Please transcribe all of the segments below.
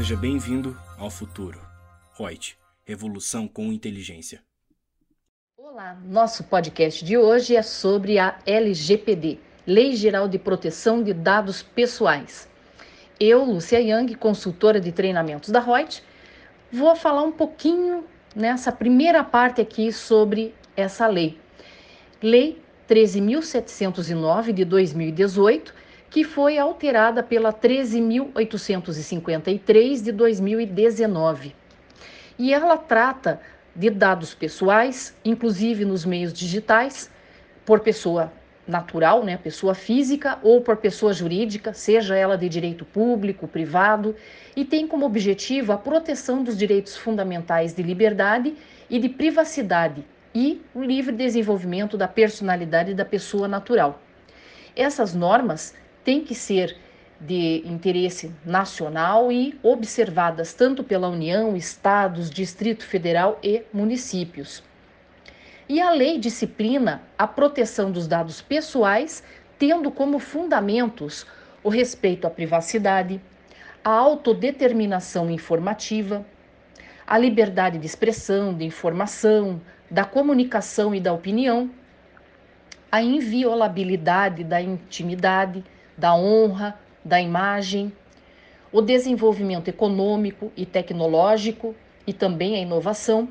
Seja bem-vindo ao futuro. Reut, revolução com inteligência. Olá, nosso podcast de hoje é sobre a LGPD, Lei Geral de Proteção de Dados Pessoais. Eu, Lúcia Yang, consultora de treinamentos da Reut, vou falar um pouquinho nessa primeira parte aqui sobre essa lei. Lei 13.709 de 2018, que foi alterada pela 13.853 de 2019. E ela trata de dados pessoais, inclusive nos meios digitais, por pessoa natural, né, pessoa física ou por pessoa jurídica, seja ela de direito público, privado, e tem como objetivo a proteção dos direitos fundamentais de liberdade e de privacidade e o livre desenvolvimento da personalidade da pessoa natural. Essas normas têm que ser de interesse nacional e observadas tanto pela União, estados, Distrito Federal e municípios. E a lei disciplina a proteção dos dados pessoais, tendo como fundamentos o respeito à privacidade, a autodeterminação informativa, a liberdade de expressão, de informação, da comunicação e da opinião, a inviolabilidade da intimidade, da honra, da imagem, o desenvolvimento econômico e tecnológico e também a inovação,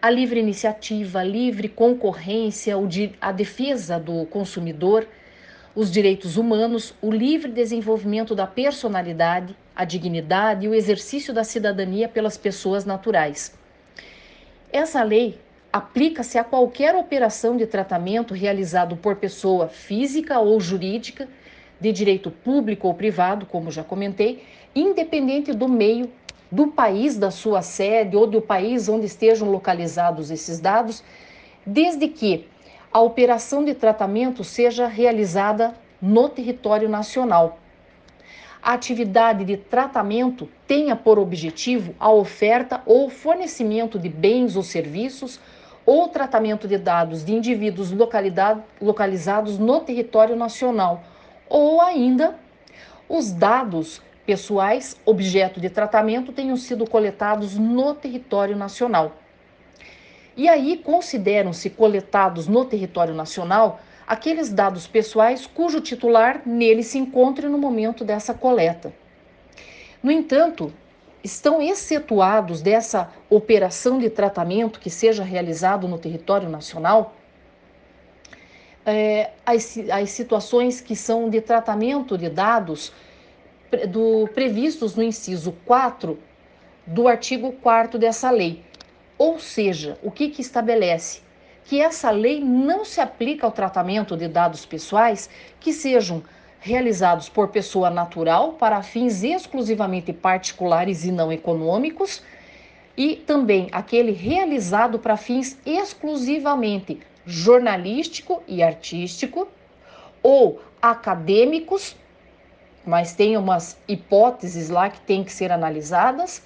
a livre iniciativa, a livre concorrência, a defesa do consumidor, os direitos humanos, o livre desenvolvimento da personalidade, a dignidade e o exercício da cidadania pelas pessoas naturais. Essa lei aplica-se a qualquer operação de tratamento realizado por pessoa física ou jurídica, de direito público ou privado, como já comentei, independente do meio, do país da sua sede ou do país onde estejam localizados esses dados, desde que a operação de tratamento seja realizada no território nacional. A atividade de tratamento tenha por objetivo a oferta ou fornecimento de bens ou serviços ou tratamento de dados de indivíduos localizados no território nacional, ou ainda os dados pessoais objeto de tratamento tenham sido coletados no território nacional. E aí consideram-se coletados no território nacional aqueles dados pessoais cujo titular nele se encontre no momento dessa coleta. No entanto, estão excetuados dessa operação de tratamento que seja realizado no território nacional é, as, as situações que são de tratamento de dados do, previstos no inciso 4 do artigo 4 dessa lei. Ou seja, o que, que estabelece? Que essa lei não se aplica ao tratamento de dados pessoais que sejam realizados por pessoa natural para fins exclusivamente particulares e não econômicos, e também aquele realizado para fins exclusivamente jornalístico e artístico, ou acadêmicos, mas tem umas hipóteses lá que têm que ser analisadas.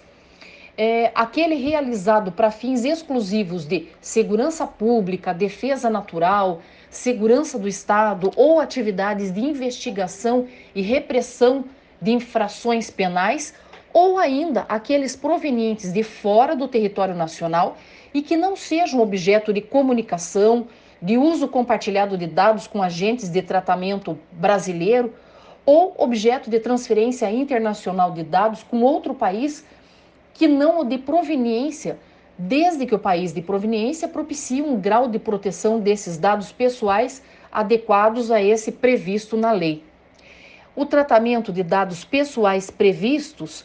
É, aquele realizado para fins exclusivos de segurança pública, defesa natural, segurança do Estado ou atividades de investigação e repressão de infrações penais, ou ainda aqueles provenientes de fora do território nacional e que não sejam objeto de comunicação, de uso compartilhado de dados com agentes de tratamento brasileiro ou objeto de transferência internacional de dados com outro país que não o de proveniência desde que o país de proveniência propicie um grau de proteção desses dados pessoais adequados a esse previsto na lei. O tratamento de dados pessoais previstos,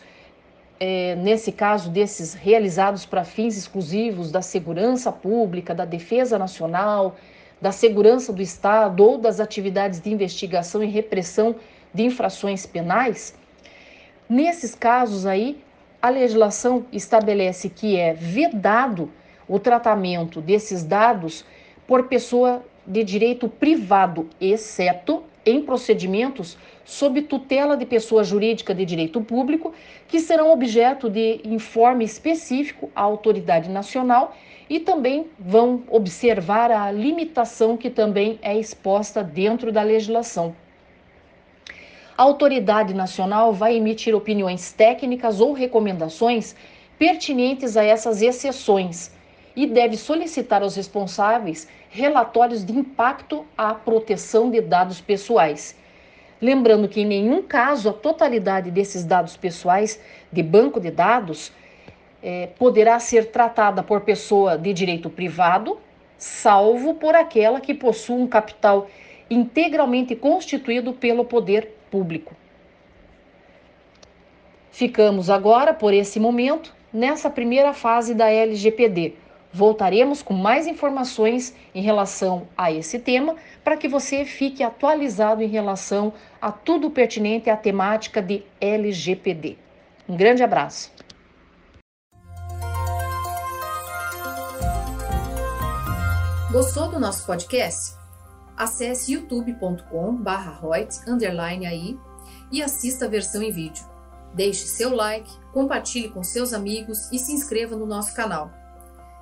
é, nesse caso desses realizados para fins exclusivos da segurança pública, da defesa nacional, da segurança do Estado ou das atividades de investigação e repressão de infrações penais, nesses casos aí a legislação estabelece que é vedado o tratamento desses dados por pessoa de direito privado, exceto em procedimentos sob tutela de pessoa jurídica de direito público, que serão objeto de informe específico à autoridade nacional e também vão observar a limitação que também é exposta dentro da legislação. a autoridade nacional vai emitir opiniões técnicas ou recomendações pertinentes a essas exceções e deve solicitar aos responsáveis relatórios de impacto à proteção de dados pessoais. Lembrando que em nenhum caso a totalidade desses dados pessoais de banco de dados é, poderá ser tratada por pessoa de direito privado, salvo por aquela que possua um capital integralmente constituído pelo poder público. Ficamos agora, por esse momento, nessa primeira fase da LGPD. Voltaremos com mais informações em relação a esse tema para que você fique atualizado em relação a tudo pertinente à temática de LGPD. Um grande abraço. Gostou do nosso podcast? Acesse youtube.com/royts_aí e assista a versão em vídeo. Deixe seu like, compartilhe com seus amigos e se inscreva no nosso canal.